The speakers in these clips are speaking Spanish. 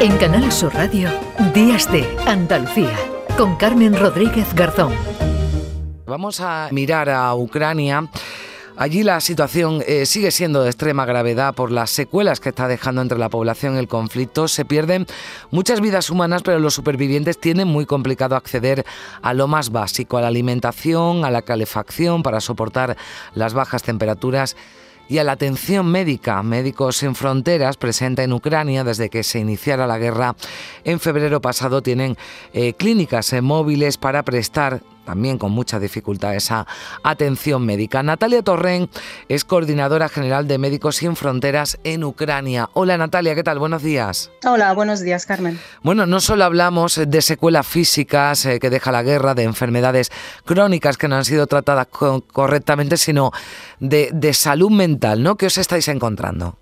En Canal Sur Radio, Días de Andalucía, con Carmen Rodríguez Garzón. Vamos a mirar a Ucrania. Allí la situación eh, sigue siendo de extrema gravedad por las secuelas que está dejando entre la población el conflicto. Se pierden muchas vidas humanas, pero los supervivientes tienen muy complicado acceder a lo más básico, a la alimentación, a la calefacción para soportar las bajas temperaturas y a la atención médica. Médicos Sin Fronteras, presenta en Ucrania desde que se iniciara la guerra en febrero pasado, tienen eh, clínicas eh, móviles para prestar también con mucha dificultad esa atención médica. Natalia Torren es coordinadora general de Médicos Sin Fronteras en Ucrania. Hola Natalia, ¿qué tal? Buenos días. Hola, buenos días Carmen. Bueno, no solo hablamos de secuelas físicas eh, que deja la guerra, de enfermedades crónicas que no han sido tratadas correctamente, sino de, salud mental, ¿no? ¿Qué os estáis encontrando?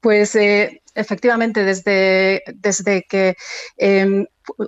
Pues eh, efectivamente, desde, desde que em,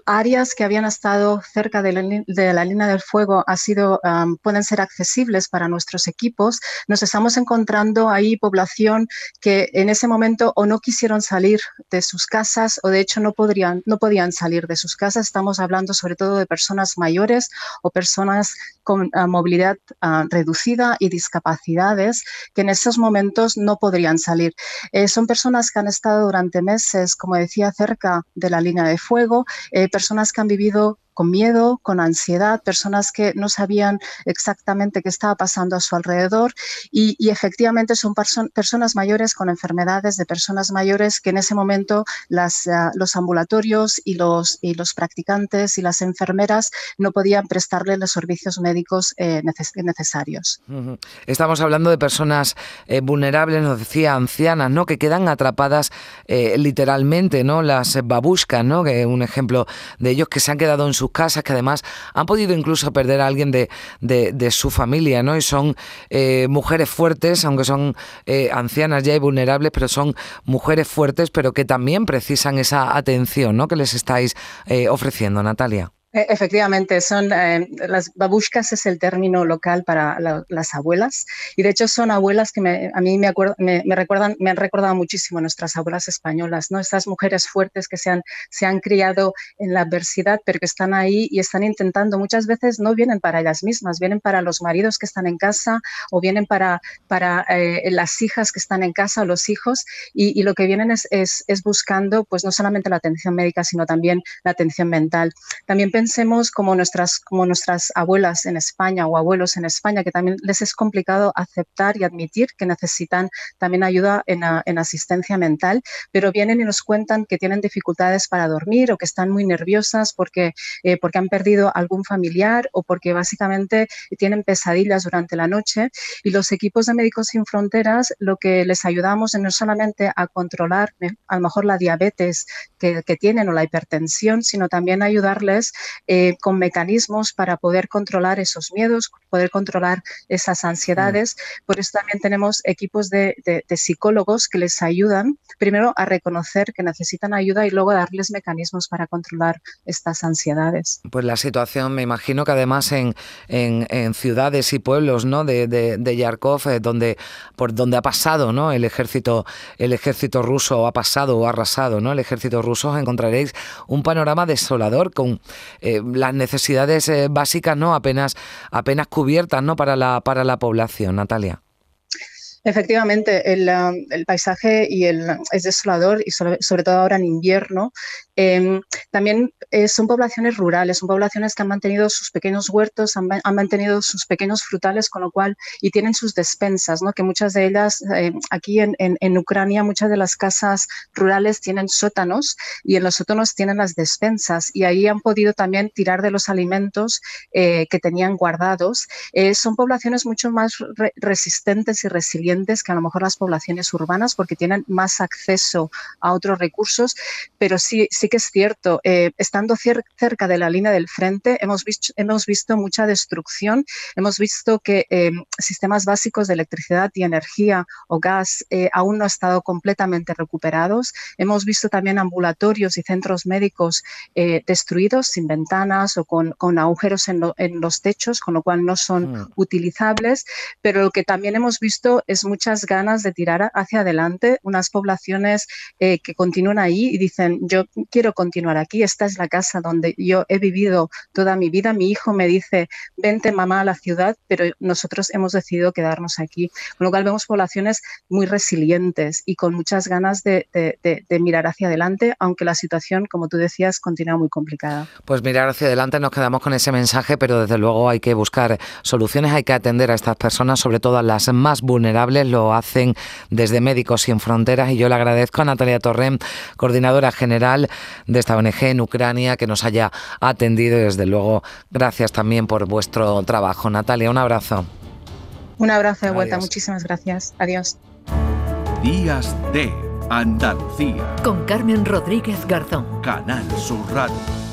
áreas que habían estado cerca de la, línea del fuego ha sido, pueden ser accesibles para nuestros equipos, nos estamos encontrando ahí población que en ese momento o no quisieron salir de sus casas o de hecho no, podrían, no podían salir de sus casas. Estamos hablando sobre todo de personas mayores o personas con ah, movilidad ah, reducida y discapacidades que en esos momentos no podrían salir. Eh, son personas que han estado durante meses, como decía, cerca de la línea de fuego eh, personas que han vivido con miedo, con ansiedad, personas que no sabían exactamente qué estaba pasando a su alrededor y, efectivamente son personas mayores con enfermedades de personas mayores que en ese momento las, ah, los ambulatorios y los, y los practicantes y las enfermeras no podían prestarle los servicios médicos eh, necesarios. Estamos hablando de personas eh, vulnerables, nos decía ancianas, ¿no? que quedan atrapadas eh, literalmente, ¿no? las babushkas, ¿no? que un ejemplo de ellos que se han quedado en su casas, que además han podido incluso perder a alguien de, de, su familia, ¿no? Y son eh, mujeres fuertes, aunque son eh, ancianas ya y vulnerables, pero son mujeres fuertes, pero que también precisan esa atención, ¿no? Que les estáis eh, ofreciendo, Natalia. E, efectivamente, son eh, las babushkas es el término local para las abuelas y de hecho son abuelas que a mí me, me, recuerdan, me han recordado muchísimo nuestras abuelas españolas, ¿no? Estas mujeres fuertes que se han, se han criado en la adversidad, pero que están ahí y están intentando, muchas veces no vienen para ellas mismas, vienen para los maridos que están en casa o vienen para, para eh, las hijas que están en casa o los hijos y, lo que vienen es, es, es, buscando pues no solamente la atención médica, sino también la atención mental. También pensemos como nuestras, como nuestras abuelas en España o abuelos en España, que también les es complicado aceptar y admitir que necesitan también ayuda en, en asistencia mental, pero vienen y nos cuentan que tienen dificultades para dormir o que están muy nerviosas porque, eh, porque han perdido algún familiar o porque básicamente tienen pesadillas durante la noche. Y los equipos de Médicos Sin Fronteras lo que les ayudamos es no solamente a controlar eh, a lo mejor la diabetes que, que tienen o la hipertensión, sino también ayudarles eh, con mecanismos para poder controlar esos miedos, poder controlar esas ansiedades. Por eso también tenemos equipos de, psicólogos que les ayudan primero a reconocer que necesitan ayuda y luego darles mecanismos para controlar estas ansiedades. Pues la situación, me imagino que además en, ciudades y pueblos ¿no? de, de, Yarkov, eh, donde, por donde ha pasado ¿no? el, ejército, el ejército ruso, ha pasado o ha arrasado ¿no? el ejército ruso, encontraréis un panorama desolador con eh, las necesidades eh, básicas no apenas, apenas cubiertas ¿no? para, la, para la población, Natalia. Efectivamente, el, um, paisaje y el, es desolador y sobre, todo ahora en invierno. Em, también eh, son poblaciones rurales, son poblaciones que han mantenido sus pequeños huertos, han, mantenido sus pequeños frutales, con lo cual, y tienen sus despensas, ¿no? que muchas de ellas, eh, aquí en, Ucrania, muchas de las casas rurales tienen sótanos y en los sótanos tienen las despensas y ahí han podido también tirar de los alimentos eh, que tenían guardados. son poblaciones mucho más resistentes y resilientes que a lo mejor las poblaciones urbanas porque tienen más acceso a otros recursos, pero sí sí que es cierto, eh, estando cerca de la línea del frente, hemos visto, hemos visto mucha destrucción, hemos visto que eh, sistemas básicos de electricidad y energía o gas aún no han estado completamente recuperados. Hemos visto también ambulatorios y centros médicos destruidos, sin ventanas o con, agujeros en, los techos, con lo cual no son mm. utilizables, pero lo que también hemos visto es muchas ganas de tirar hacia adelante unas poblaciones que continúan ahí y dicen, yo quiero continuar aquí, esta es la casa donde yo he vivido toda mi vida, mi hijo me dice, vente mamá a la ciudad, pero nosotros hemos decidido quedarnos aquí. Con lo cual vemos poblaciones muy resilientes y con muchas ganas de, mirar hacia adelante, aunque la situación, como tú decías, continúa muy complicada. Pues mirar hacia adelante, nos quedamos con ese mensaje, pero desde luego hay que buscar soluciones, hay que atender a estas personas, sobre todo a las más vulnerables, lo hacen desde Médicos Sin Fronteras y yo le agradezco a Natalia Torrent, coordinadora general de esta ONG en Ucrania, que nos haya atendido y desde luego gracias también por vuestro trabajo. Natalia, un abrazo. Un abrazo de vuelta, muchísimas gracias. Adiós. Días de Andalucía. Con Carmen Rodríguez Garzón. Canal Sur Radio.